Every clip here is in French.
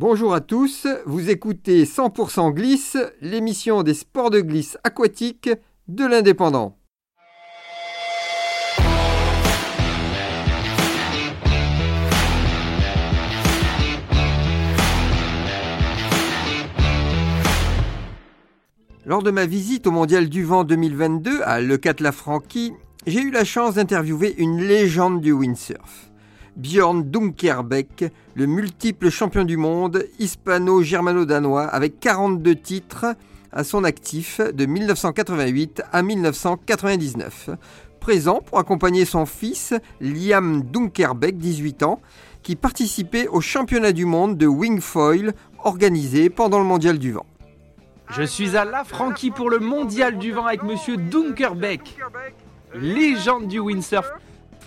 Bonjour à tous, vous écoutez 100% Glisse, l'émission des sports de glisse aquatique de l'Indépendant. Lors de ma visite au Mondial du Vent 2022 à Le Cat-la-Franquie, j'ai eu la chance d'interviewer une légende du windsurf. Björn Dunkerbeck, le multiple champion du monde hispano-germano-danois avec 42 titres à son actif de 1988 à 1999. Présent pour accompagner son fils Liam Dunkerbeck, 18 ans, qui participait au championnat du monde de wingfoil organisé pendant le mondial du vent. Je suis à La Franquie pour le mondial du vent avec monsieur Dunkerbeck, légende du windsurf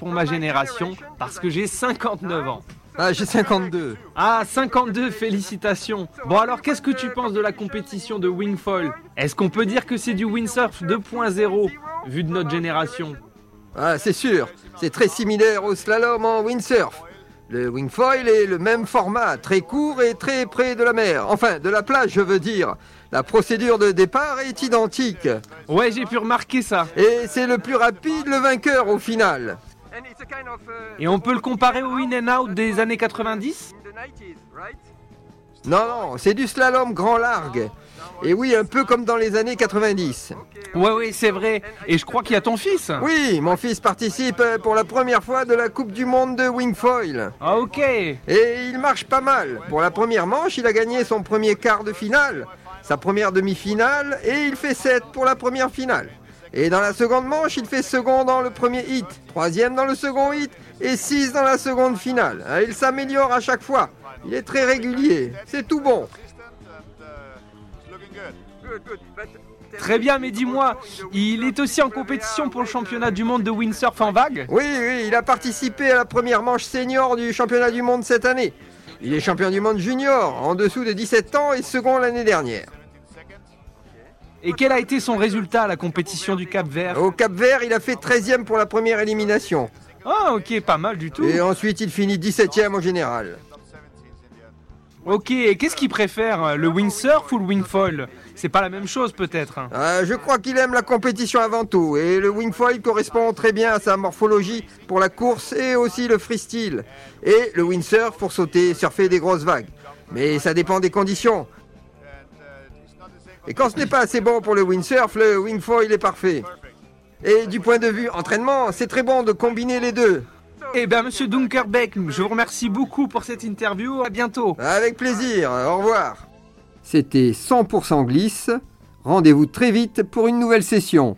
ma génération parce que j'ai 59 ans. Ah, j'ai 52. Ah, 52, félicitations. Bon alors, qu'est-ce que tu penses de la compétition de wingfoil? Est-ce qu'on peut dire que c'est du windsurf 2.0 vu de notre génération? Ah, c'est sûr, c'est très similaire au slalom en windsurf. Le wingfoil est le même format, très court et très près de la mer. Enfin, de la plage, je veux dire. La procédure de départ est identique. Ouais, j'ai pu remarquer ça. Et c'est le plus rapide, le vainqueur au final. Et on peut le comparer au in and out des années 90 Non, non, c'est du slalom grand largue. Et oui, un peu comme dans les années 90. Ouais, oui, c'est vrai. Et je crois qu'il y a ton fils. Oui, mon fils participe pour la première fois de la Coupe du Monde de Wingfoil. Ah, ok. Et il marche pas mal. Pour la première manche, il a gagné son premier quart de finale, sa première demi-finale, et il fait 7 pour la première finale. Et dans la seconde manche, il fait second dans le premier hit, troisième dans le second hit, et 6 dans la seconde finale. Hein, Il s'améliore à chaque fois. Il est très régulier. C'est tout bon. Très bien, mais dis-moi, il est aussi en compétition pour le championnat du monde de windsurf en vague? Oui, oui, il a participé à la première manche senior du championnat du monde cette année. Il est champion du monde junior en dessous de 17 ans et second l'année dernière. Et quel a été son résultat à la compétition du Cap Vert Au Cap Vert, il a fait 13e pour la première élimination. Ah, ok, pas mal du tout. Et ensuite, il finit 17e au général. Ok, et qu'est-ce qu'il préfère Le windsurf ou le wingfoil C'est pas la même chose peut-être hein Euh, je crois qu'il aime la compétition avant tout. Et le wingfoil correspond très bien à sa morphologie pour la course et aussi le freestyle. Et le windsurf pour sauter, surfer des grosses vagues. Mais ça dépend des conditions. Et quand ce n'est pas assez bon pour le windsurf, le wingfoil est parfait. Et du point de vue entraînement, c'est très bon de combiner les deux. Eh bien, monsieur Dunkerbeck, je vous remercie beaucoup pour cette interview. À bientôt. Avec plaisir, au revoir. C'était 100% glisse. Rendez-vous très vite pour une nouvelle session.